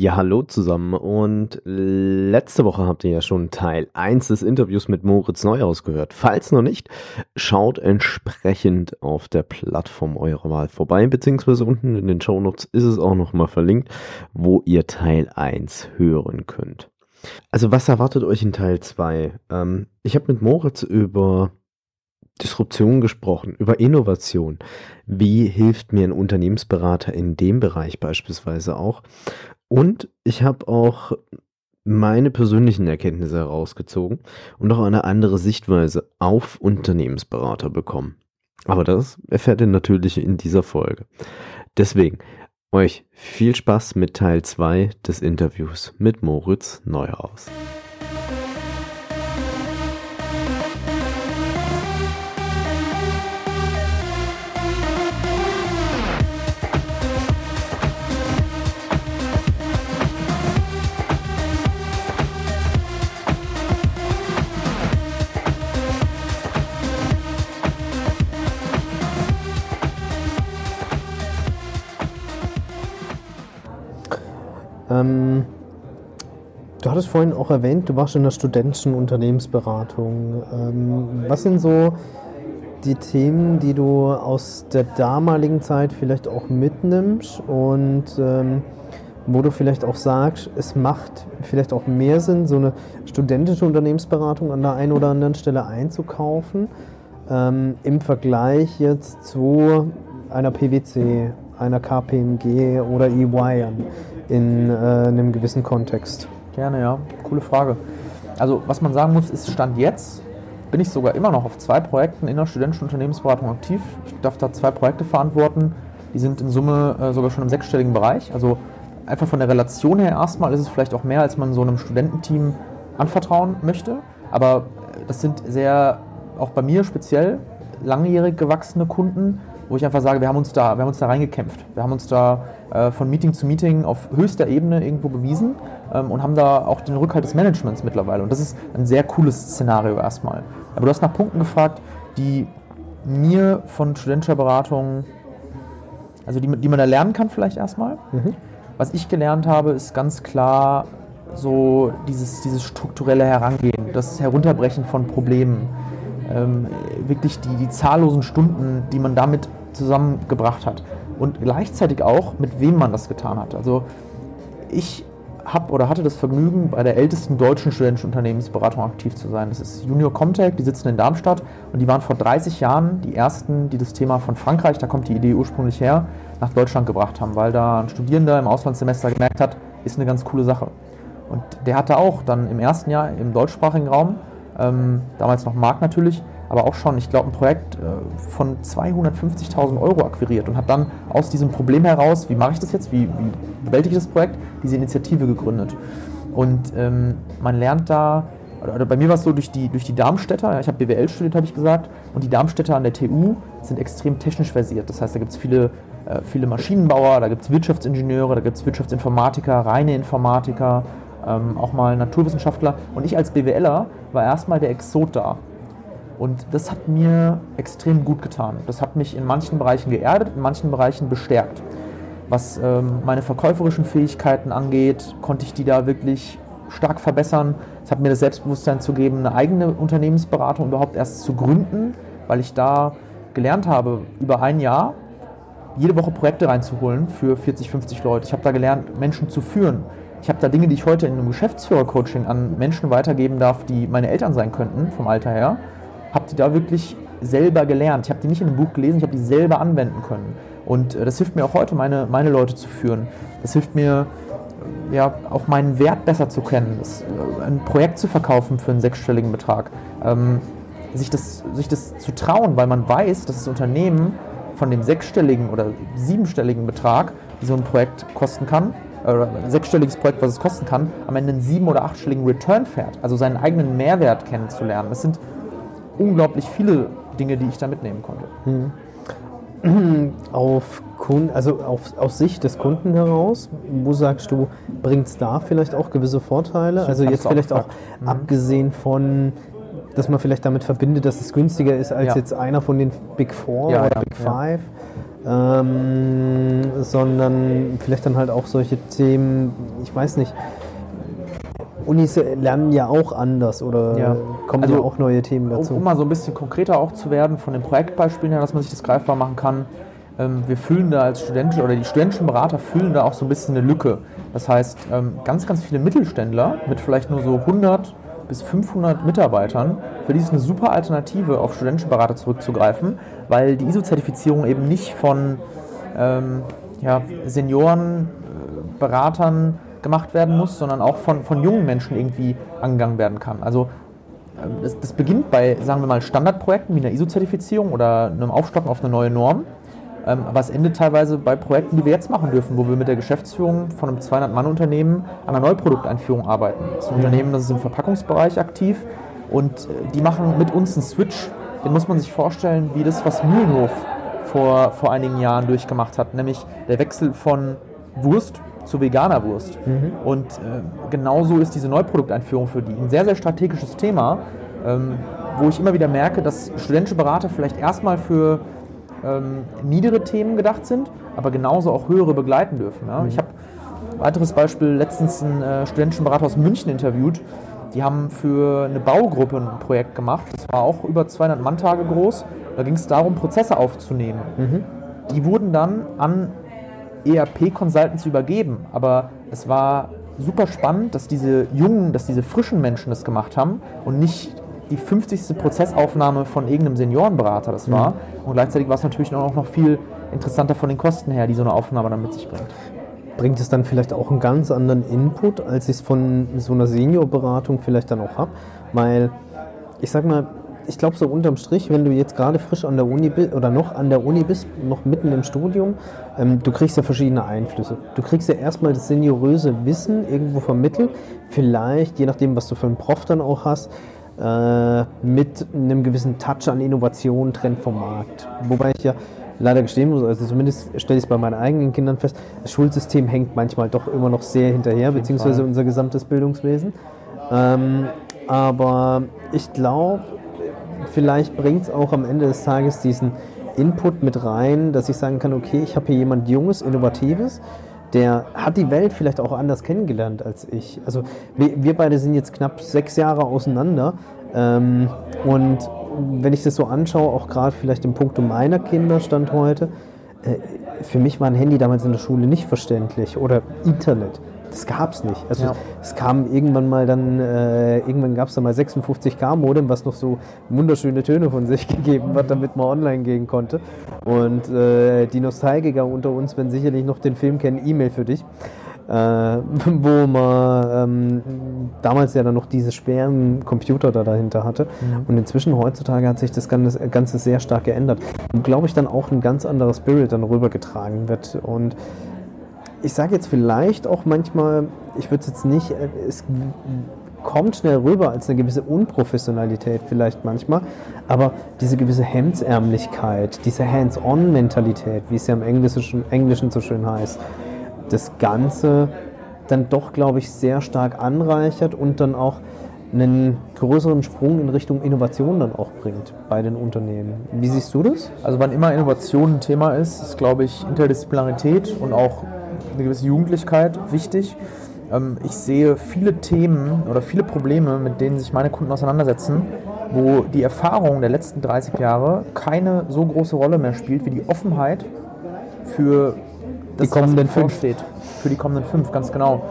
Ja, hallo zusammen. Und letzte Woche habt ihr ja schon Teil 1 des Interviews mit Moritz Neuhaus gehört. Falls noch nicht, schaut entsprechend auf der Plattform eurer Wahl vorbei, beziehungsweise unten in den Shownotes ist es auch nochmal verlinkt, wo ihr Teil 1 hören könnt. Also was erwartet euch in Teil 2? Ähm, ich habe mit Moritz über Disruption gesprochen, über Innovation. Wie hilft mir ein Unternehmensberater in dem Bereich beispielsweise auch? Und ich habe auch meine persönlichen Erkenntnisse herausgezogen und auch eine andere Sichtweise auf Unternehmensberater bekommen. Aber das erfährt ihr natürlich in dieser Folge. Deswegen euch viel Spaß mit Teil 2 des Interviews mit Moritz Neuhaus. Ähm, du hattest vorhin auch erwähnt, du warst in der studentischen Unternehmensberatung. Ähm, was sind so die Themen, die du aus der damaligen Zeit vielleicht auch mitnimmst und ähm, wo du vielleicht auch sagst, es macht vielleicht auch mehr Sinn, so eine studentische Unternehmensberatung an der einen oder anderen Stelle einzukaufen, ähm, im Vergleich jetzt zu einer PwC, einer KPMG oder EY in äh, einem gewissen Kontext? Gerne, ja. Coole Frage. Also, was man sagen muss, ist Stand jetzt bin ich sogar immer noch auf zwei Projekten in der studentischen Unternehmensberatung aktiv. Ich darf da zwei Projekte verantworten. Die sind in Summe äh, sogar schon im sechsstelligen Bereich. Also einfach von der Relation her erstmal ist es vielleicht auch mehr, als man so einem Studententeam anvertrauen möchte. Aber das sind sehr, auch bei mir speziell, langjährig gewachsene Kunden, wo ich einfach sage, wir haben uns da, wir haben uns da reingekämpft. Wir haben uns da äh, von Meeting zu Meeting auf höchster Ebene irgendwo bewiesen ähm, und haben da auch den Rückhalt des Managements mittlerweile. Und das ist ein sehr cooles Szenario erstmal. Aber du hast nach Punkten gefragt, die mir von studentischer Beratung, also die, die man da lernen kann vielleicht erstmal. Mhm. Was ich gelernt habe, ist ganz klar so dieses, dieses strukturelle Herangehen, das Herunterbrechen von Problemen. Ähm, wirklich die, die zahllosen Stunden, die man damit zusammengebracht hat. Und gleichzeitig auch, mit wem man das getan hat. Also ich habe oder hatte das Vergnügen, bei der ältesten deutschen studentischen Unternehmensberatung aktiv zu sein. Das ist Junior Comtech, die sitzen in Darmstadt und die waren vor 30 Jahren die ersten, die das Thema von Frankreich, da kommt die Idee ursprünglich her, nach Deutschland gebracht haben, weil da ein Studierender im Auslandssemester gemerkt hat, ist eine ganz coole Sache. Und der hatte auch dann im ersten Jahr im deutschsprachigen Raum, ähm, damals noch Markt natürlich, aber auch schon, ich glaube, ein Projekt äh, von 250.000 Euro akquiriert und hat dann aus diesem Problem heraus, wie mache ich das jetzt, wie, wie bewältige ich das Projekt, diese Initiative gegründet. Und ähm, man lernt da, oder bei mir war es so durch die, durch die Darmstädter, ich habe BWL studiert, habe ich gesagt, und die Darmstädter an der TU sind extrem technisch versiert. Das heißt, da gibt es viele, äh, viele Maschinenbauer, da gibt es Wirtschaftsingenieure, da gibt es Wirtschaftsinformatiker, reine Informatiker, ähm, auch mal Naturwissenschaftler. Und ich als BWLer war erstmal der Exot da. Und das hat mir extrem gut getan. Das hat mich in manchen Bereichen geerdet, in manchen Bereichen bestärkt. Was ähm, meine verkäuferischen Fähigkeiten angeht, konnte ich die da wirklich stark verbessern. Es hat mir das Selbstbewusstsein zu geben, eine eigene Unternehmensberatung überhaupt erst zu gründen, weil ich da gelernt habe, über ein Jahr jede Woche Projekte reinzuholen für 40, 50 Leute. Ich habe da gelernt, Menschen zu führen. Ich habe da Dinge, die ich heute in einem Geschäftsführer-Coaching an Menschen weitergeben darf, die meine Eltern sein könnten, vom Alter her habe die da wirklich selber gelernt. Ich habe die nicht in einem Buch gelesen, ich habe die selber anwenden können. Und äh, das hilft mir auch heute, meine, meine Leute zu führen. Das hilft mir, äh, ja, auch meinen Wert besser zu kennen, das, äh, ein Projekt zu verkaufen für einen sechsstelligen Betrag. Ähm, sich das, sich das zu trauen, weil man weiß, dass das Unternehmen von dem sechsstelligen oder siebenstelligen Betrag, wie so ein Projekt kosten kann, oder ein sechsstelliges Projekt, was es kosten kann, am Ende einen sieben- oder achtstelligen Return fährt. Also seinen eigenen Mehrwert kennenzulernen. Das sind unglaublich viele Dinge, die ich da mitnehmen konnte. Mhm. Auf Kunden, also auf, aus Sicht des Kunden heraus, wo sagst du, bringt es da vielleicht auch gewisse Vorteile? Also jetzt vielleicht auch mhm. abgesehen von, dass man vielleicht damit verbindet, dass es günstiger ist als ja. jetzt einer von den Big Four ja, oder ja, Big Five. Ähm, sondern vielleicht dann halt auch solche Themen, ich weiß nicht, Unis lernen ja auch anders oder ja. kommen also, ja auch neue Themen dazu. Um, um, mal so ein bisschen konkreter auch zu werden von den Projektbeispielen her, dass man sich das greifbar machen kann. Ähm, wir füllen da als Studenten oder die studentischen Berater füllen da auch so ein bisschen eine Lücke. Das heißt, ähm, ganz, ganz viele Mittelständler mit vielleicht nur so 100 bis 500 Mitarbeitern, für die ist eine super Alternative, auf studentische Berater zurückzugreifen, weil die ISO-Zertifizierung eben nicht von ähm, ja, Seniorenberatern gemacht werden muss, sondern auch von, von jungen Menschen irgendwie angegangen werden kann. Also ähm, das, das beginnt bei, sagen wir mal, Standardprojekten wie einer ISO-Zertifizierung oder einem Aufstocken auf eine neue Norm. Ähm, aber es endet teilweise bei Projekten, die wir jetzt machen dürfen, wo wir mit der Geschäftsführung von einem 200-Mann-Unternehmen an einer Neuprodukteinführung arbeiten. Das ist ein mhm. Unternehmen, das ist im Verpackungsbereich aktiv und äh, die machen mit uns einen Switch. Den muss man sich vorstellen, wie das, was Mühlenhof vor, vor einigen Jahren durchgemacht hat, nämlich der Wechsel von Wurst zu veganer Wurst. Mhm. Und äh, genauso ist diese Neuprodukteinführung für die ein sehr, sehr strategisches Thema, ähm, wo ich immer wieder merke, dass studentische Berater vielleicht erstmal für ähm, niedere Themen gedacht sind, aber genauso auch höhere begleiten dürfen. Ja? Mhm. Ich habe ein weiteres Beispiel letztens einen äh, studentischen Berater aus München interviewt. Die haben für eine Baugruppe ein Projekt gemacht. Das war auch über 200 Manntage groß. Da ging es darum, Prozesse aufzunehmen. Mhm. Die wurden dann an ERP-Consultants übergeben. Aber es war super spannend, dass diese jungen, dass diese frischen Menschen das gemacht haben und nicht die 50. Prozessaufnahme von irgendeinem Seniorenberater das war. Mhm. Und gleichzeitig war es natürlich auch noch viel interessanter von den Kosten her, die so eine Aufnahme dann mit sich bringt. Bringt es dann vielleicht auch einen ganz anderen Input, als ich es von so einer Seniorberatung vielleicht dann auch habe? Weil, ich sag mal, ich glaube so unterm Strich, wenn du jetzt gerade frisch an der Uni bist oder noch an der Uni bist, noch mitten im Studium, ähm, du kriegst ja verschiedene Einflüsse. Du kriegst ja erstmal das senioröse Wissen irgendwo vermittelt, vielleicht, je nachdem, was du für einen Prof dann auch hast, äh, mit einem gewissen Touch an Innovation, Trend vom Markt. Wobei ich ja leider gestehen muss, also zumindest stelle ich es bei meinen eigenen Kindern fest, das Schulsystem hängt manchmal doch immer noch sehr hinterher, beziehungsweise unser gesamtes Bildungswesen. Ähm, aber ich glaube, vielleicht bringt es auch am Ende des Tages diesen Input mit rein, dass ich sagen kann, okay, ich habe hier jemand Junges, Innovatives, der hat die Welt vielleicht auch anders kennengelernt als ich. Also wir, beide sind jetzt knapp sechs Jahre auseinander ähm, und wenn ich das so anschaue, auch gerade vielleicht im Punkt meiner Kinder stand heute, äh, für mich war ein Handy damals in der Schule nicht verständlich oder Internet. Das gab es nicht. Also ja. es kam irgendwann mal dann, äh, irgendwann gab es dann mal 56K Modem, was noch so wunderschöne Töne von sich gegeben hat, damit man online gehen konnte. Und äh, die Nostalgiker unter uns werden sicherlich noch den Film kennen, E-Mail für dich. Äh, wo man ähm, damals ja dann noch diese schweren Computer da dahinter hatte. Mhm. Und inzwischen heutzutage hat sich das Ganze, Ganze sehr stark geändert. Und glaube ich dann auch ein ganz anderer Spirit dann rübergetragen wird. Und ich sage jetzt vielleicht auch manchmal, ich würde es jetzt nicht, äh, es kommt schnell rüber als eine gewisse Unprofessionalität vielleicht manchmal, aber diese gewisse Hemdsärmlichkeit, diese Hands-on-Mentalität, wie es ja im Englischen, Englischen so schön heißt, das Ganze dann doch, glaube ich, sehr stark anreichert und dann auch einen größeren Sprung in Richtung Innovation dann auch bringt bei den Unternehmen. Wie siehst du das? Also wann immer Innovation ein Thema ist, ist, glaube ich, Interdisziplinarität und auch eine gewisse Jugendlichkeit wichtig. Ähm, ich sehe viele Themen oder viele Probleme, mit denen sich meine Kunden auseinandersetzen, wo die Erfahrung der letzten 30 Jahre keine so große Rolle mehr spielt wie die Offenheit für das, die kommenden fünf steht. Für die kommenden fünf, ganz genau.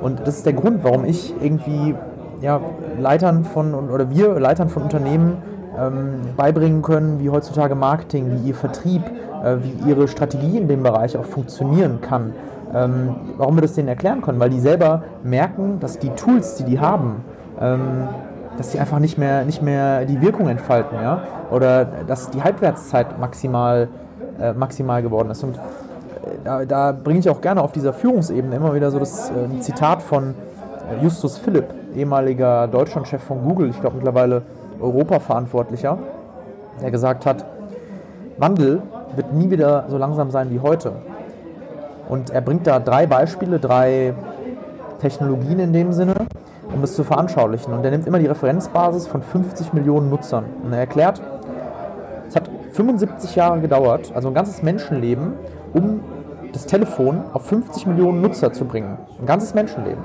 Und das ist der Grund, warum ich irgendwie ja, Leitern von oder wir Leitern von Unternehmen ähm, beibringen können, wie heutzutage Marketing, wie ihr Vertrieb, äh, wie ihre Strategie in dem Bereich auch funktionieren kann ähm, warum wir das denen erklären können, weil die selber merken, dass die Tools, die die haben, ähm, dass die einfach nicht mehr, nicht mehr die Wirkung entfalten, ja? Oder dass die Halbwertszeit maximal, äh, maximal geworden ist. Und äh, da, da bringe ich auch gerne auf dieser Führungsebene immer wieder so das äh, Zitat von äh, Justus Philipp, ehemaliger Deutschlandchef von Google, ich glaube mittlerweile Europaverantwortlicher, der gesagt hat, Wandel wird nie wieder so langsam sein wie heute. Und er bringt da drei Beispiele, drei Technologien in dem Sinne, um das zu veranschaulichen. Und er nimmt immer die Referenzbasis von 50 Millionen Nutzern. Und er erklärt, es hat 75 Jahre gedauert, also ein ganzes Menschenleben, um das Telefon auf 50 Millionen Nutzer zu bringen. Ein ganzes Menschenleben.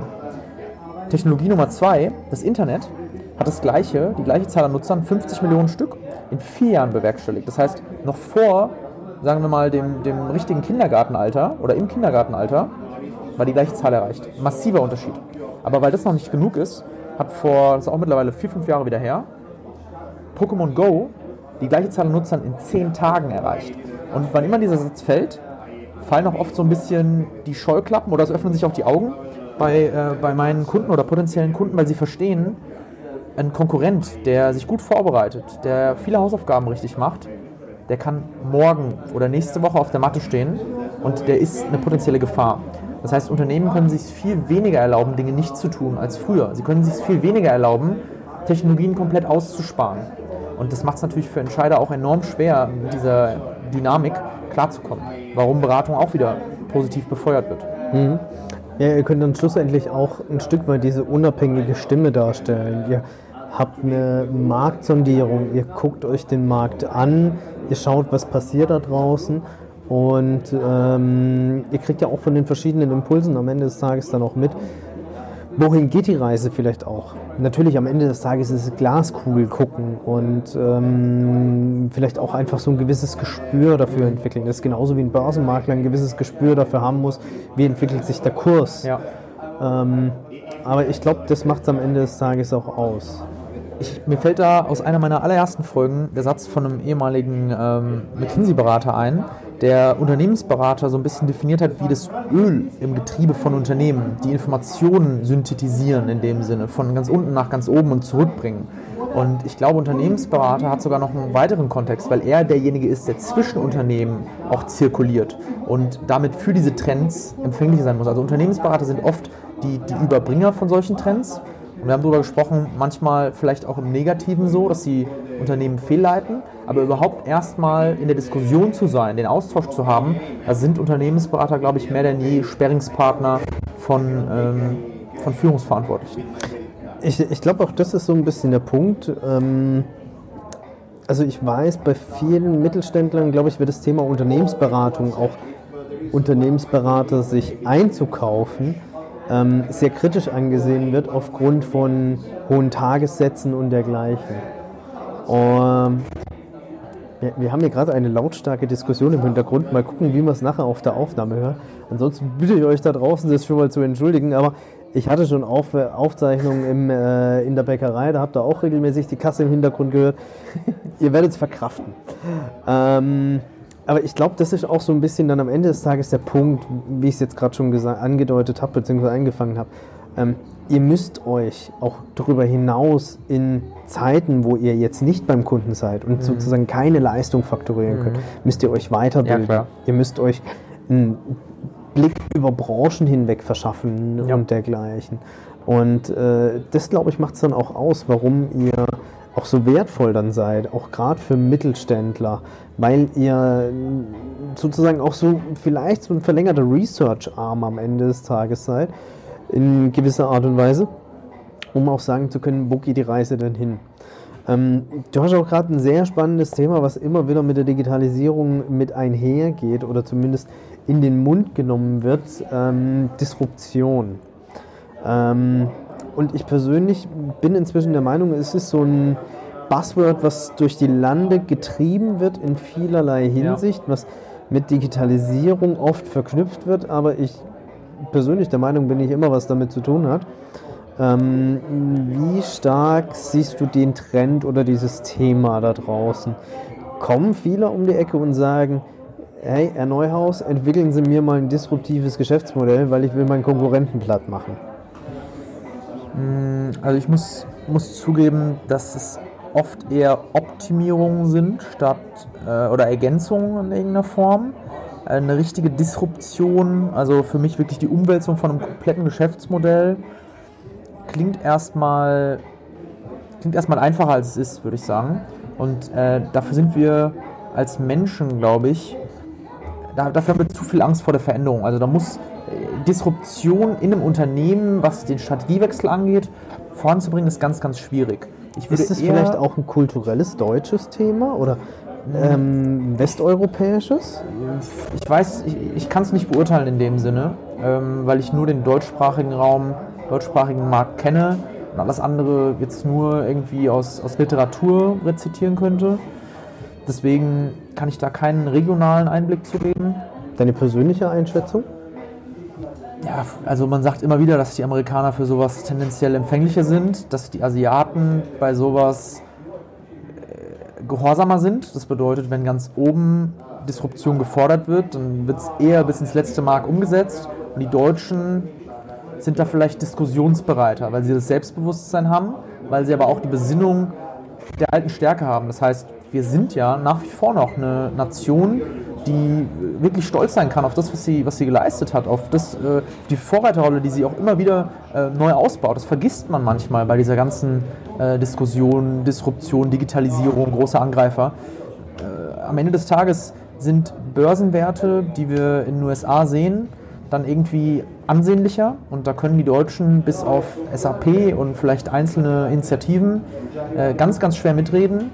Technologie Nummer zwei, das Internet, hat das gleiche, die gleiche Zahl an Nutzern, 50 Millionen Stück, in vier Jahren bewerkstelligt. Das heißt, noch vor, sagen wir mal, dem, dem richtigen Kindergartenalter oder im Kindergartenalter war die gleiche Zahl erreicht. Massiver Unterschied. Aber weil das noch nicht genug ist, hat vor, das ist auch mittlerweile vier, fünf Jahre wieder her, Pokémon Go die gleiche Zahl an Nutzern in zehn Tagen erreicht. Und wann immer dieser Satz fällt, fallen auch oft so ein bisschen die Scheuklappen oder es öffnen sich auch die Augen bei, äh, bei meinen Kunden oder potenziellen Kunden, weil sie verstehen, ein Konkurrent, der sich gut vorbereitet, der viele Hausaufgaben richtig macht, der kann morgen oder nächste Woche auf der Matte stehen und der ist eine potenzielle Gefahr. Das heißt, Unternehmen können sich viel weniger erlauben, Dinge nicht zu tun als früher. Sie können sich viel weniger erlauben, Technologien komplett auszusparen. Und das macht es natürlich für Entscheider auch enorm schwer, mit dieser Dynamik klarzukommen. Warum Beratung auch wieder positiv befeuert wird. Mhm. Ja, ihr könnt dann schlussendlich auch ein Stück weit diese unabhängige Stimme darstellen. Ihr habt eine Marktsondierung, ihr guckt euch den Markt an, ihr schaut, was passiert da draußen und ähm, ihr kriegt ja auch von den verschiedenen Impulsen am Ende des Tages dann auch mit, wohin geht die Reise vielleicht auch. Natürlich am Ende des Tages ist es Glaskugel gucken und ähm, vielleicht auch einfach so ein gewisses Gespür dafür entwickeln. Das ist genauso wie ein Börsenmakler ein gewisses Gespür dafür haben muss, wie entwickelt sich der Kurs. Ja. Ähm, aber ich glaube, das macht es am Ende des Tages auch aus. Ich, mir fällt da aus einer meiner allerersten Folgen der Satz von einem ehemaligen ähm, McKinsey-Berater ein, der Unternehmensberater so ein bisschen definiert hat, wie das Öl im Getriebe von Unternehmen die Informationen synthetisieren in dem Sinne, von ganz unten nach ganz oben und zurückbringen. Und ich glaube, Unternehmensberater hat sogar noch einen weiteren Kontext, weil er derjenige ist, der zwischen Unternehmen auch zirkuliert und damit für diese Trends empfänglich sein muss. Also Unternehmensberater sind oft die, die Überbringer von solchen Trends. Und wir haben darüber gesprochen, manchmal vielleicht auch im Negativen so, dass die Unternehmen fehlleiten, aber überhaupt erstmal in der Diskussion zu sein, den Austausch zu haben, da sind Unternehmensberater, glaube ich, mehr denn je Sperringspartner von, ähm, von Führungsverantwortlichen. Ich, ich glaube auch, das ist so ein bisschen der Punkt. Ähm, also ich weiß, bei vielen Mittelständlern, glaube ich, wird das Thema Unternehmensberatung, auch Unternehmensberater sich einzukaufen, ähm, sehr kritisch angesehen wird aufgrund von hohen Tagessätzen und dergleichen. Um, wir, wir, haben hier gerade eine lautstarke Diskussion im Hintergrund. Mal gucken, wie wir es nachher auf der Aufnahme hören. Ansonsten bitte ich euch da draußen, das schon mal zu entschuldigen. Aber ich hatte schon auf, Aufzeichnungen im, äh, in der Bäckerei, da habt ihr auch regelmäßig die Kasse im Hintergrund gehört. ihr werdet es verkraften. Ähm, aber ich glaube, das ist auch so ein bisschen dann am Ende des Tages der Punkt, wie ich es jetzt gerade schon angedeutet habe, beziehungsweise eingefangen habe. Ähm, ihr müsst euch auch darüber hinaus in Zeiten, wo ihr jetzt nicht beim Kunden seid und mhm. sozusagen keine Leistung faktorieren mhm. könnt, müsst ihr euch weiterbilden. Ja, ihr müsst euch einen Blick über Branchen hinweg verschaffen ja. und dergleichen. Und äh, das, glaube ich, macht es dann auch aus, warum ihr auch so wertvoll dann seid, auch gerade für Mittelständler, weil ihr sozusagen auch so vielleicht so ein verlängerter Research-Arm am Ende des Tages seid, in gewisser Art und Weise, um auch sagen zu können, wo geht die Reise denn hin. Ähm, du hast auch gerade ein sehr spannendes Thema, was immer wieder mit der Digitalisierung mit einhergeht oder zumindest in den Mund genommen wird, ähm, Disruption. Ähm, und ich persönlich bin inzwischen der Meinung, es ist so ein Buzzword, was durch die Lande getrieben wird in vielerlei Hinsicht, ja. was mit Digitalisierung oft verknüpft wird, aber ich persönlich der Meinung bin, ich immer was damit zu tun hat. Ähm, wie stark siehst du den Trend oder dieses Thema da draußen? Kommen viele um die Ecke und sagen, hey, Herr Neuhaus, entwickeln Sie mir mal ein disruptives Geschäftsmodell, weil ich will meinen Konkurrenten platt machen? Mm, also ich muss muss zugeben, dass es oft eher Optimierungen sind statt äh, oder Ergänzungen in irgendeiner Form. Eine richtige Disruption, also für mich wirklich die Umwälzung von einem kompletten Geschäftsmodell, klingt erstmal klingt erstmal einfacher als es ist, würde ich sagen. Und äh, dafür sind wir als Menschen, glaube ich, da, dafür haben wir zu viel Angst vor der Veränderung. Also da muss äh, Disruption in einem Unternehmen, was den Strategiewechsel angeht, voranzubringen, ist ganz, ganz schwierig. Ist das vielleicht auch ein kulturelles deutsches Thema oder ähm, westeuropäisches? Ich weiß, ich, ich kann es nicht beurteilen in dem Sinne, ähm, weil ich nur den deutschsprachigen Raum, deutschsprachigen Markt kenne und alles andere jetzt nur irgendwie aus, aus Literatur rezitieren könnte. Deswegen kann ich da keinen regionalen Einblick zu geben. Deine persönliche Einschätzung? Ja, also man sagt immer wieder, dass die Amerikaner für sowas tendenziell empfänglicher sind, dass die Asiaten bei sowas äh, gehorsamer sind. Das bedeutet, wenn ganz oben Disruption gefordert wird, dann wird es eher bis ins letzte Mark umgesetzt. Und die Deutschen sind da vielleicht diskussionsbereiter, weil sie das Selbstbewusstsein haben, weil sie aber auch die Besinnung der alten Stärke haben. Das heißt, wir sind ja nach wie vor noch eine Nation, die wirklich stolz sein kann auf das, was sie, was sie geleistet hat, auf das, äh, die Vorreiterrolle, die sie auch immer wieder äh, neu ausbaut. Das vergisst man manchmal bei dieser ganzen äh, Diskussion, Disruption, Digitalisierung, große Angreifer. Äh, am Ende des Tages sind Börsenwerte, die wir in den USA sehen, dann irgendwie ansehnlicher und da können die Deutschen bis auf SAP und vielleicht einzelne Initiativen äh, ganz, ganz schwer mitreden.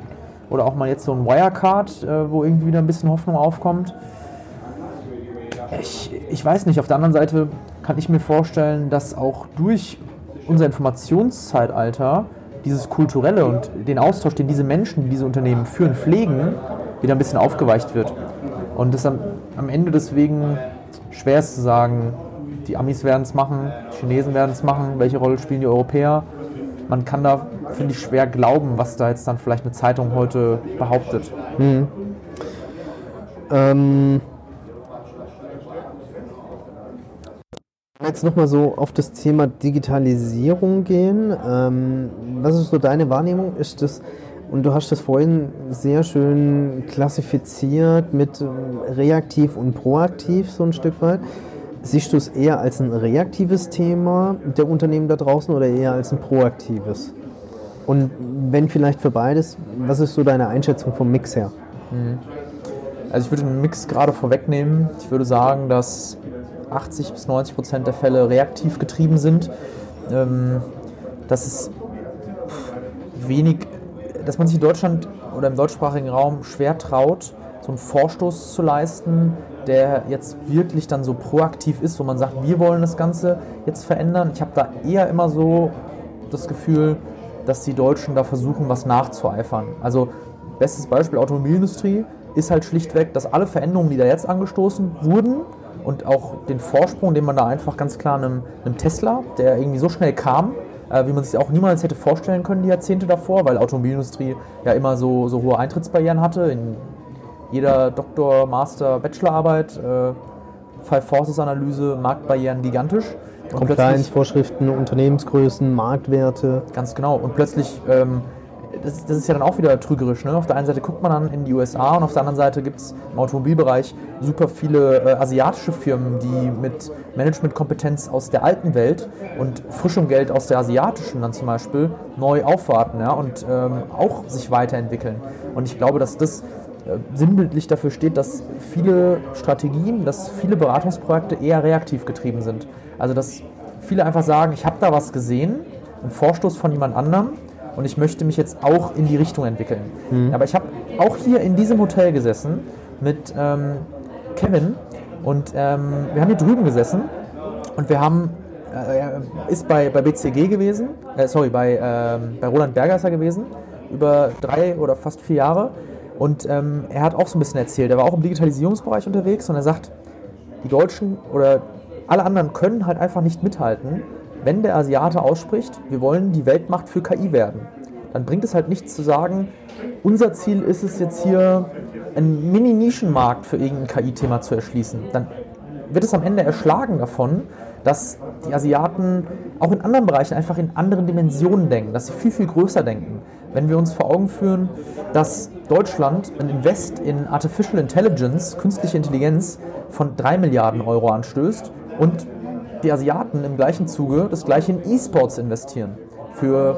Oder auch mal jetzt so ein Wirecard, äh, wo irgendwie wieder ein bisschen Hoffnung aufkommt. Ich, ich weiß nicht, auf der anderen Seite kann ich mir vorstellen, dass auch durch unser Informationszeitalter dieses Kulturelle und den Austausch, den diese Menschen, die diese Unternehmen führen, pflegen, wieder ein bisschen aufgeweicht wird. Und es am, am Ende deswegen schwer ist zu sagen, die Amis werden es machen, die Chinesen werden es machen, welche Rolle spielen die Europäer. Man kann da, finde ich, schwer glauben, was da jetzt dann vielleicht eine Zeitung heute behauptet. Mhm. Ähm, jetzt nochmal so auf das Thema Digitalisierung gehen. Ähm, was ist so deine Wahrnehmung? Ist das, und du hast das vorhin sehr schön klassifiziert mit reaktiv und proaktiv so ein Stück weit. Siehst du es eher als ein reaktives Thema der Unternehmen da draußen oder eher als ein proaktives? Und wenn vielleicht für beides, was ist so deine Einschätzung vom Mix her? Mhm. Also ich würde den Mix gerade vorwegnehmen. Ich würde sagen, dass 80 bis 90 Prozent der Fälle reaktiv getrieben sind. Ähm, dass es wenig, dass man sich in Deutschland oder im deutschsprachigen Raum schwer traut, so einen Vorstoß zu leisten, der jetzt wirklich dann so proaktiv ist, wo man sagt, wir wollen das Ganze jetzt verändern. Ich habe da eher immer so das Gefühl, dass die Deutschen da versuchen, was nachzueifern. Also bestes Beispiel Automobilindustrie ist halt schlichtweg, dass alle Veränderungen, die da jetzt angestoßen wurden und auch den Vorsprung, den man da einfach ganz klar einem, einem Tesla, der irgendwie so schnell kam, äh, wie man sich auch niemals hätte vorstellen können die Jahrzehnte davor, weil Automobilindustrie ja immer so, so hohe Eintrittsbarrieren hatte in jeder Doktor-, Master-, Bachelorarbeit, äh, Five Forces-Analyse, Marktbarrieren gigantisch. Compliance-Vorschriften, Unternehmensgrößen, Marktwerte. Ganz genau. Und plötzlich, ähm, das, das, ist ja dann auch wieder trügerisch. Ne? Auf der einen Seite guckt man dann in die USA und auf der anderen Seite gibt es im Automobilbereich super viele äh, asiatische Firmen, die mit Managementkompetenz aus der alten Welt und frischem Geld aus der asiatischen dann zum Beispiel neu aufwarten ja? und ähm, auch sich weiterentwickeln. Und ich glaube, dass das sinnbildlich dafür steht, dass viele Strategien, dass viele Beratungsprojekte eher reaktiv getrieben sind. Also dass viele einfach sagen, ich habe da was gesehen, einen Vorstoß von jemand anderem und ich möchte mich jetzt auch in die Richtung entwickeln. Mhm. Aber ich habe auch hier in diesem Hotel gesessen mit ähm, Kevin und ähm, wir haben hier drüben gesessen und wir haben äh, er ist bei, bei BCG gewesen, äh, sorry, bei, äh, bei Roland Bergesser gewesen, über drei oder fast vier Jahre. Und ähm, er hat auch so ein bisschen erzählt, er war auch im Digitalisierungsbereich unterwegs und er sagt, die Deutschen oder alle anderen können halt einfach nicht mithalten, wenn der Asiate ausspricht, wir wollen die Weltmacht für KI werden. Dann bringt es halt nichts zu sagen, unser Ziel ist es jetzt hier, einen Mini-Nischenmarkt für irgendein KI-Thema zu erschließen. Dann wird es am Ende erschlagen davon, dass die Asiaten auch in anderen Bereichen einfach in anderen Dimensionen denken, dass sie viel, viel größer denken. Wenn wir uns vor Augen führen, dass Deutschland ein Invest in Artificial Intelligence, künstliche Intelligenz, von 3 Milliarden Euro anstößt und die Asiaten im gleichen Zuge das gleiche in E-Sports investieren. Für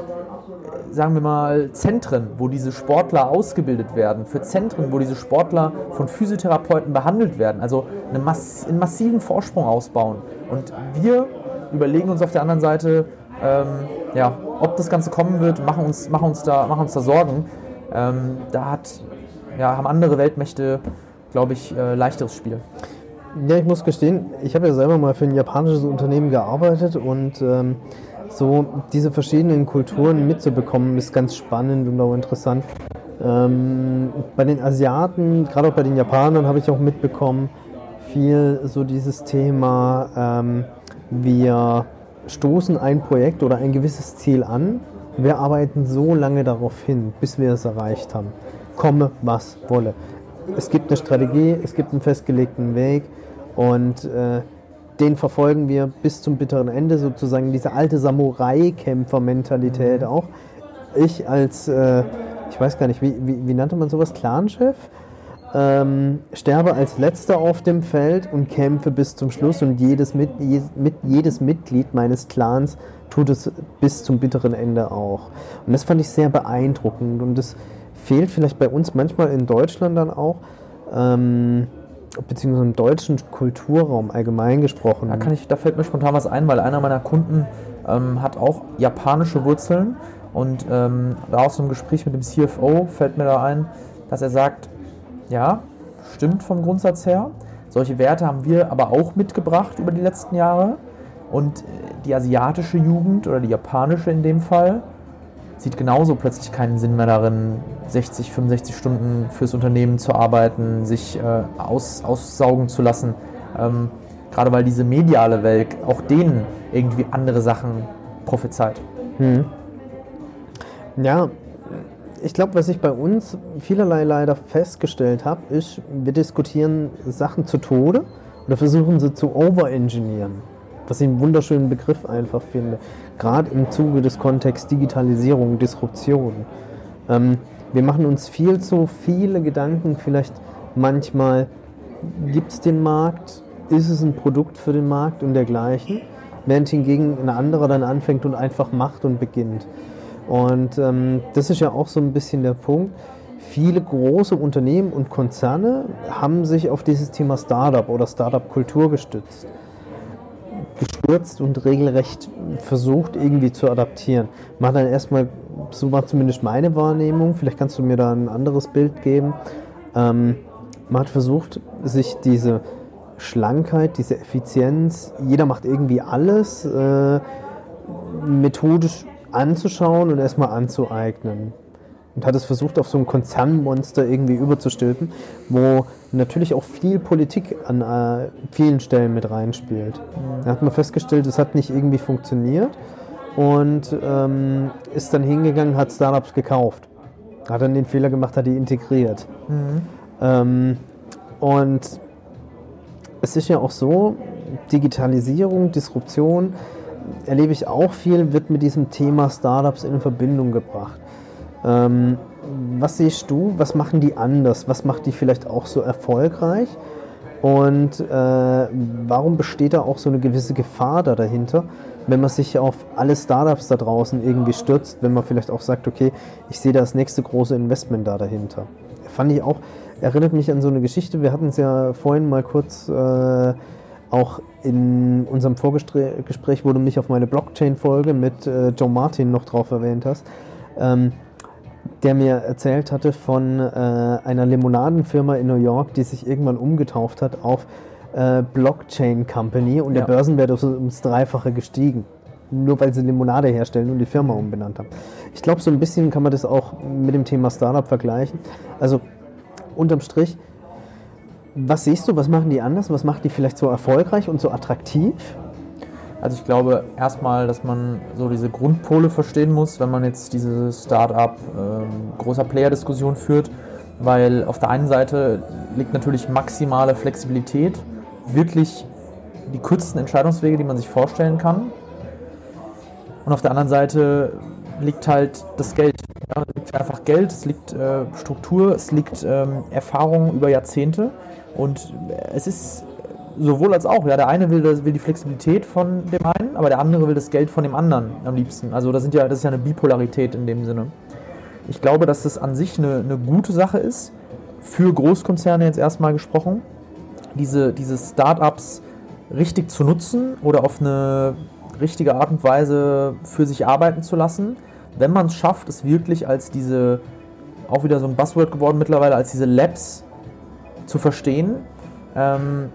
sagen wir mal, Zentren, wo diese Sportler ausgebildet werden, für Zentren, wo diese Sportler von Physiotherapeuten behandelt werden, also einen, mass einen massiven Vorsprung ausbauen. Und wir überlegen uns auf der anderen Seite, ähm, ja, ob das Ganze kommen wird, machen uns, machen uns, da, machen uns da Sorgen. Ähm, da hat, ja, haben andere Weltmächte, glaube ich, äh, leichteres Spiel. Ja, ich muss gestehen, ich habe ja selber mal für ein japanisches Unternehmen gearbeitet und ähm, so diese verschiedenen Kulturen mitzubekommen, ist ganz spannend und auch interessant. Ähm, bei den Asiaten, gerade auch bei den Japanern, habe ich auch mitbekommen, viel so dieses Thema, ähm, wir stoßen ein Projekt oder ein gewisses Ziel an, wir arbeiten so lange darauf hin, bis wir es erreicht haben. Komme, was wolle. Es gibt eine Strategie, es gibt einen festgelegten Weg und äh, den verfolgen wir bis zum bitteren Ende, sozusagen diese alte Samurai-Kämpfer-Mentalität mhm. auch. Ich als, äh, ich weiß gar nicht, wie, wie, wie nannte man sowas, Clanchef? Ähm, sterbe als letzter auf dem Feld und kämpfe bis zum Schluss und jedes, mit, mit, jedes Mitglied meines Clans tut es bis zum bitteren Ende auch. Und das fand ich sehr beeindruckend und das fehlt vielleicht bei uns manchmal in Deutschland dann auch. Ähm, beziehungsweise im deutschen Kulturraum allgemein gesprochen. Da, kann ich, da fällt mir spontan was ein, weil einer meiner Kunden ähm, hat auch japanische Wurzeln und ähm, aus einem Gespräch mit dem CFO fällt mir da ein, dass er sagt, ja, stimmt vom Grundsatz her. Solche Werte haben wir aber auch mitgebracht über die letzten Jahre. Und die asiatische Jugend oder die japanische in dem Fall sieht genauso plötzlich keinen Sinn mehr darin, 60, 65 Stunden fürs Unternehmen zu arbeiten, sich äh, aus, aussaugen zu lassen. Ähm, gerade weil diese mediale Welt auch denen irgendwie andere Sachen prophezeit. Hm. Ja, ich glaube, was ich bei uns vielerlei leider festgestellt habe, ist, wir diskutieren Sachen zu Tode oder versuchen sie zu overengineeren. Was ich einen wunderschönen Begriff einfach finde gerade im Zuge des Kontexts Digitalisierung, Disruption. Ähm, wir machen uns viel zu viele Gedanken, vielleicht manchmal, gibt es den Markt, ist es ein Produkt für den Markt und dergleichen, während hingegen ein anderer dann anfängt und einfach macht und beginnt. Und ähm, das ist ja auch so ein bisschen der Punkt. Viele große Unternehmen und Konzerne haben sich auf dieses Thema Startup oder Startup-Kultur gestützt gestürzt und regelrecht versucht irgendwie zu adaptieren. Man hat dann erstmal, so war zumindest meine Wahrnehmung, vielleicht kannst du mir da ein anderes Bild geben. Ähm, man hat versucht, sich diese Schlankheit, diese Effizienz, jeder macht irgendwie alles, äh, methodisch anzuschauen und erstmal anzueignen und hat es versucht, auf so ein Konzernmonster irgendwie überzustülpen, wo natürlich auch viel Politik an äh, vielen Stellen mit reinspielt. Mhm. Da hat man festgestellt, es hat nicht irgendwie funktioniert und ähm, ist dann hingegangen, hat Startups gekauft. Hat dann den Fehler gemacht, hat die integriert. Mhm. Ähm, und es ist ja auch so, Digitalisierung, Disruption, erlebe ich auch viel, wird mit diesem Thema Startups in Verbindung gebracht. Ähm, was siehst du, was machen die anders? Was macht die vielleicht auch so erfolgreich? Und äh, warum besteht da auch so eine gewisse Gefahr da dahinter, wenn man sich auf alle Startups da draußen irgendwie stürzt, wenn man vielleicht auch sagt, okay, ich sehe da das nächste große Investment da dahinter. Fand ich auch, erinnert mich an so eine Geschichte, wir hatten es ja vorhin mal kurz äh, auch in unserem Vorgespräch, wo du mich auf meine Blockchain-Folge mit äh, Joe Martin noch drauf erwähnt hast. Ähm, der mir erzählt hatte von äh, einer Limonadenfirma in New York, die sich irgendwann umgetauft hat auf äh, Blockchain Company und ja. der Börsenwert ist ums Dreifache gestiegen. Nur weil sie Limonade herstellen und die Firma umbenannt haben. Ich glaube, so ein bisschen kann man das auch mit dem Thema Startup vergleichen. Also unterm Strich, was siehst du, was machen die anders, was macht die vielleicht so erfolgreich und so attraktiv? Also ich glaube erstmal, dass man so diese Grundpole verstehen muss, wenn man jetzt diese Start-up ähm, großer Player-Diskussion führt, weil auf der einen Seite liegt natürlich maximale Flexibilität, wirklich die kürzesten Entscheidungswege, die man sich vorstellen kann. Und auf der anderen Seite liegt halt das Geld. Ja, es liegt einfach Geld, es liegt äh, Struktur, es liegt ähm, Erfahrung über Jahrzehnte. Und es ist sowohl als auch. Ja, der eine will, will die Flexibilität von dem einen, aber der andere will das Geld von dem anderen am liebsten. Also das, sind ja, das ist ja eine Bipolarität in dem Sinne. Ich glaube, dass das an sich eine, eine gute Sache ist, für Großkonzerne jetzt erstmal gesprochen, diese, diese Startups richtig zu nutzen oder auf eine richtige Art und Weise für sich arbeiten zu lassen, wenn man es schafft, es wirklich als diese, auch wieder so ein Buzzword geworden mittlerweile, als diese Labs zu verstehen. Ähm,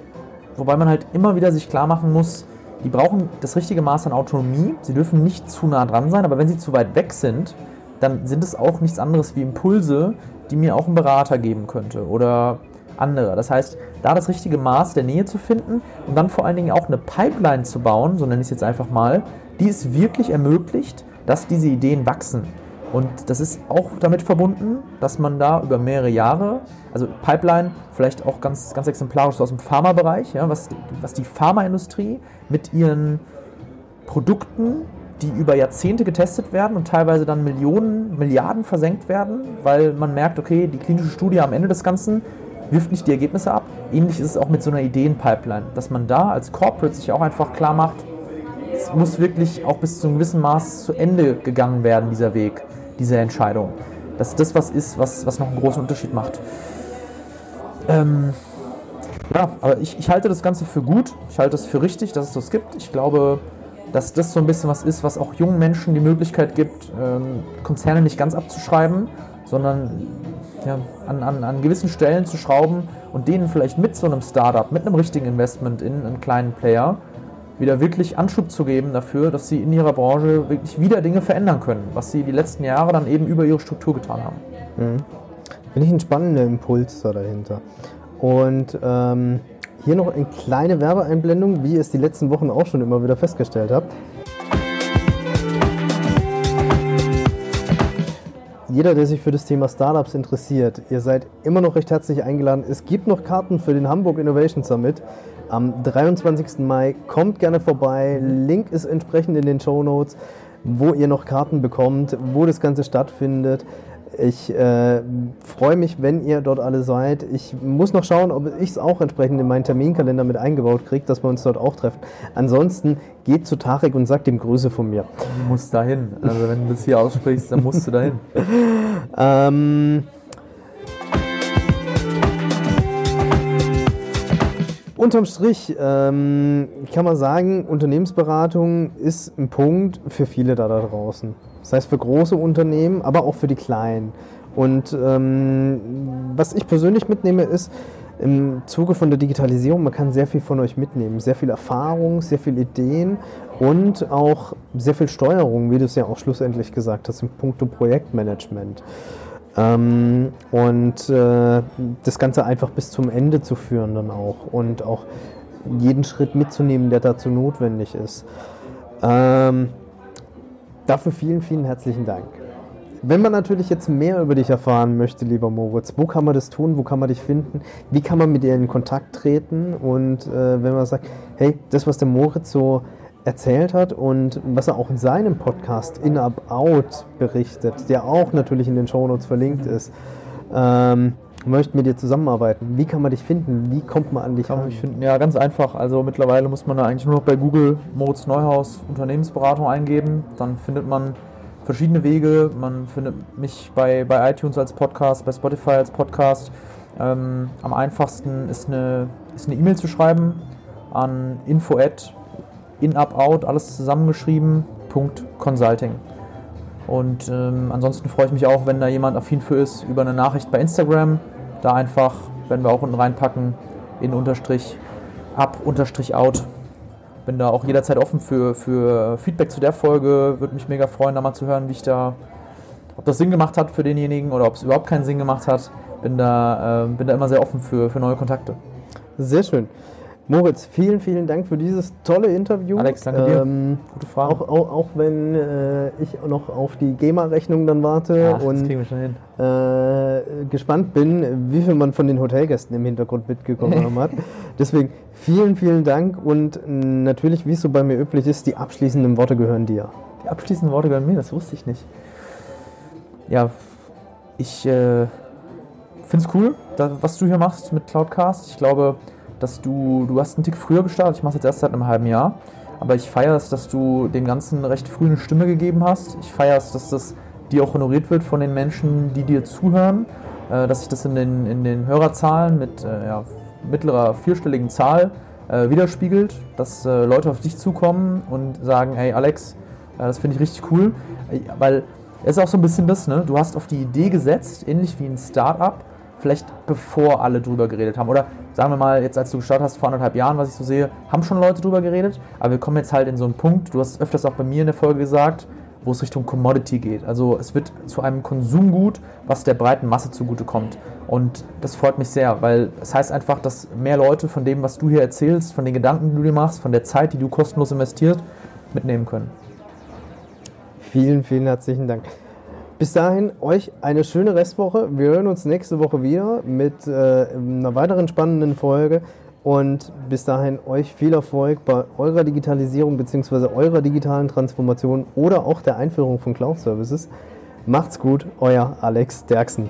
wobei man halt immer wieder sich klar machen muss, die brauchen das richtige Maß an Autonomie. Sie dürfen nicht zu nah dran sein, aber wenn sie zu weit weg sind, dann sind es auch nichts anderes wie Impulse, die mir auch ein Berater geben könnte oder andere. Das heißt, da das richtige Maß der Nähe zu finden und dann vor allen Dingen auch eine Pipeline zu bauen, so nenne ich es jetzt einfach mal, die es wirklich ermöglicht, dass diese Ideen wachsen. Und das ist auch damit verbunden, dass man da über mehrere Jahre, also Pipeline vielleicht auch ganz, ganz exemplarisch so aus dem Pharmabereich, ja, was, was die Pharmaindustrie mit ihren Produkten, die über Jahrzehnte getestet werden und teilweise dann Millionen, Milliarden versenkt werden, weil man merkt, okay, die klinische Studie am Ende des Ganzen wirft nicht die Ergebnisse ab. Ähnlich ist es auch mit so einer Ideenpipeline, dass man da als Corporate sich auch einfach klar macht, es muss wirklich auch bis zu einem gewissen Maß zu Ende gegangen werden, dieser Weg, diese Entscheidung. Dass das was ist, was, was noch einen großen Unterschied macht. Ähm, ja, aber ich, ich halte das Ganze für gut. Ich halte es für richtig, dass es das gibt. Ich glaube, dass das so ein bisschen was ist, was auch jungen Menschen die Möglichkeit gibt, ähm, Konzerne nicht ganz abzuschreiben, sondern ja, an, an, an gewissen Stellen zu schrauben und denen vielleicht mit so einem Startup, mit einem richtigen Investment in einen kleinen Player wieder wirklich Anschub zu geben dafür, dass sie in ihrer Branche wirklich wieder Dinge verändern können, was sie die letzten Jahre dann eben über ihre Struktur getan haben. Mhm. Finde ich ein spannender Impuls da dahinter. Und ähm, hier noch eine kleine Werbeeinblendung, wie ihr es die letzten Wochen auch schon immer wieder festgestellt habt. Jeder, der sich für das Thema Startups interessiert, ihr seid immer noch recht herzlich eingeladen. Es gibt noch Karten für den Hamburg Innovation Summit am 23. Mai. Kommt gerne vorbei. Link ist entsprechend in den Show Notes, wo ihr noch Karten bekommt, wo das Ganze stattfindet. Ich äh, freue mich, wenn ihr dort alle seid. Ich muss noch schauen, ob ich es auch entsprechend in meinen Terminkalender mit eingebaut kriege, dass wir uns dort auch treffen. Ansonsten geht zu Tarek und sagt ihm Grüße von mir. Du musst dahin. Also wenn du das hier aussprichst, dann musst du dahin. ähm, Unterm Strich ähm, kann man sagen, Unternehmensberatung ist ein Punkt für viele da, da draußen. Das heißt für große Unternehmen, aber auch für die kleinen. Und ähm, was ich persönlich mitnehme, ist im Zuge von der Digitalisierung, man kann sehr viel von euch mitnehmen. Sehr viel Erfahrung, sehr viele Ideen und auch sehr viel Steuerung, wie du es ja auch schlussendlich gesagt hast, im puncto Projektmanagement. Ähm, und äh, das Ganze einfach bis zum Ende zu führen dann auch und auch jeden Schritt mitzunehmen, der dazu notwendig ist. Ähm, Dafür vielen, vielen herzlichen Dank. Wenn man natürlich jetzt mehr über dich erfahren möchte, lieber Moritz, wo kann man das tun? Wo kann man dich finden? Wie kann man mit dir in Kontakt treten? Und äh, wenn man sagt, hey, das, was der Moritz so erzählt hat und was er auch in seinem Podcast In Up Out berichtet, der auch natürlich in den Shownotes verlinkt ist, ähm, möchten mit dir zusammenarbeiten. Wie kann man dich finden? Wie kommt man an dich kann mich finden? Ja, ganz einfach. Also mittlerweile muss man da eigentlich nur noch bei Google Moritz Neuhaus Unternehmensberatung eingeben. Dann findet man verschiedene Wege. Man findet mich bei, bei iTunes als Podcast, bei Spotify als Podcast. Ähm, am einfachsten ist eine ist eine E-Mail zu schreiben an info at inupout, alles zusammengeschrieben, Consulting. Und ähm, ansonsten freue ich mich auch, wenn da jemand affin für ist, über eine Nachricht bei Instagram da einfach, werden wir auch unten reinpacken, in Unterstrich, ab, Unterstrich, out. Bin da auch jederzeit offen für, für Feedback zu der Folge. Würde mich mega freuen, da mal zu hören, wie ich da, ob das Sinn gemacht hat für denjenigen oder ob es überhaupt keinen Sinn gemacht hat. Bin da, äh, bin da immer sehr offen für, für neue Kontakte. Sehr schön. Moritz, vielen, vielen Dank für dieses tolle Interview. Alex, danke dir. Ähm, Gute Frage. Auch, auch, auch wenn äh, ich noch auf die GEMA-Rechnung dann warte Ach, und äh, gespannt bin, wie viel man von den Hotelgästen im Hintergrund mitgekommen hat. Deswegen vielen, vielen Dank und natürlich, wie es so bei mir üblich ist, die abschließenden Worte gehören dir. Die abschließenden Worte gehören mir, das wusste ich nicht. Ja, ich äh, finde es cool, was du hier machst mit Cloudcast. Ich glaube, dass du, du hast einen Tick früher gestartet, ich mache es jetzt erst seit einem halben Jahr, aber ich feiere es, dass du dem Ganzen recht früh eine Stimme gegeben hast. Ich feiere es, dass das dir auch honoriert wird von den Menschen, die dir zuhören, äh, dass sich das in den, in den Hörerzahlen mit äh, ja, mittlerer vierstelligen Zahl äh, widerspiegelt, dass äh, Leute auf dich zukommen und sagen, hey Alex, äh, das finde ich richtig cool, äh, weil es ist auch so ein bisschen das, ne? du hast auf die Idee gesetzt, ähnlich wie ein Startup, vielleicht bevor alle drüber geredet haben. Oder sagen wir mal, jetzt als du gestartet hast, vor anderthalb Jahren, was ich so sehe, haben schon Leute drüber geredet, aber wir kommen jetzt halt in so einen Punkt, du hast öfters auch bei mir in der Folge gesagt, wo es Richtung Commodity geht. Also es wird zu einem Konsumgut, was der breiten Masse zugutekommt. Und das freut mich sehr, weil es heißt einfach, dass mehr Leute von dem, was du hier erzählst, von den Gedanken, die du dir machst, von der Zeit, die du kostenlos investierst, mitnehmen können. Vielen, vielen herzlichen Dank. Bis dahin euch eine schöne Restwoche. Wir hören uns nächste Woche wieder mit äh, einer weiteren spannenden Folge. Und bis dahin euch viel Erfolg bei eurer Digitalisierung bzw. eurer digitalen Transformation oder auch der Einführung von Cloud Services. Macht's gut, euer Alex Derksen.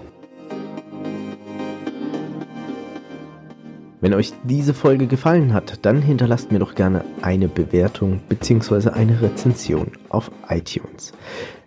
Wenn euch diese Folge gefallen hat, dann hinterlasst mir doch gerne eine Bewertung bzw. eine Rezension auf iTunes.